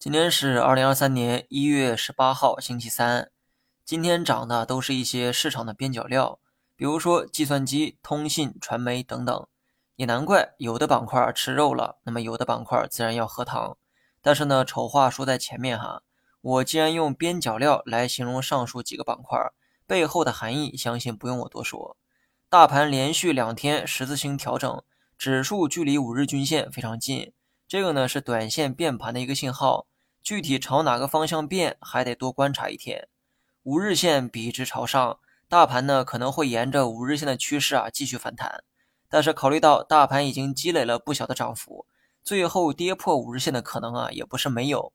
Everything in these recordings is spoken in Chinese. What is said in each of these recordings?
今天是二零二三年一月十八号，星期三。今天涨的都是一些市场的边角料，比如说计算机、通信、传媒等等。也难怪有的板块吃肉了，那么有的板块自然要喝汤。但是呢，丑话说在前面哈，我既然用边角料来形容上述几个板块，背后的含义相信不用我多说。大盘连续两天十字星调整，指数距离五日均线非常近，这个呢是短线变盘的一个信号。具体朝哪个方向变，还得多观察一天。五日线笔直朝上，大盘呢可能会沿着五日线的趋势啊继续反弹。但是考虑到大盘已经积累了不小的涨幅，最后跌破五日线的可能啊也不是没有。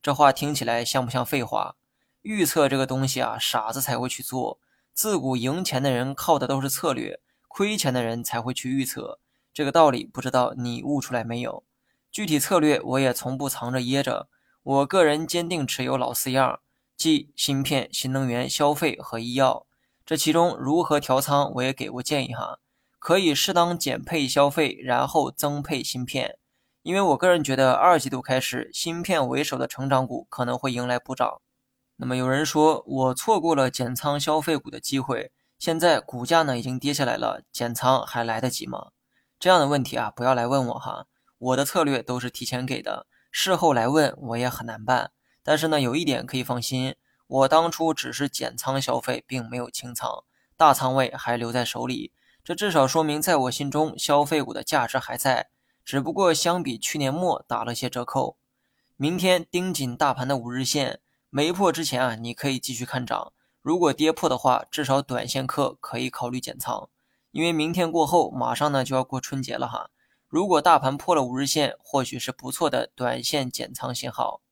这话听起来像不像废话？预测这个东西啊，傻子才会去做。自古赢钱的人靠的都是策略，亏钱的人才会去预测。这个道理不知道你悟出来没有？具体策略我也从不藏着掖着。我个人坚定持有老四样，即芯片、新能源、消费和医药。这其中如何调仓，我也给过建议哈，可以适当减配消费，然后增配芯片。因为我个人觉得二季度开始，芯片为首的成长股可能会迎来补涨。那么有人说我错过了减仓消费股的机会，现在股价呢已经跌下来了，减仓还来得及吗？这样的问题啊，不要来问我哈，我的策略都是提前给的。事后来问我也很难办，但是呢，有一点可以放心，我当初只是减仓消费，并没有清仓，大仓位还留在手里，这至少说明在我心中消费股的价值还在，只不过相比去年末打了些折扣。明天盯紧大盘的五日线，没破之前啊，你可以继续看涨；如果跌破的话，至少短线客可以考虑减仓，因为明天过后马上呢就要过春节了哈。如果大盘破了五日线，或许是不错的短线减仓信号。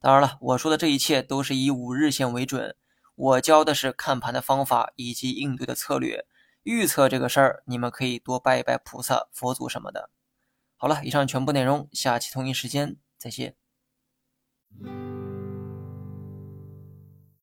当然了，我说的这一切都是以五日线为准。我教的是看盘的方法以及应对的策略。预测这个事儿，你们可以多拜一拜菩萨、佛祖什么的。好了，以上全部内容，下期同一时间再见。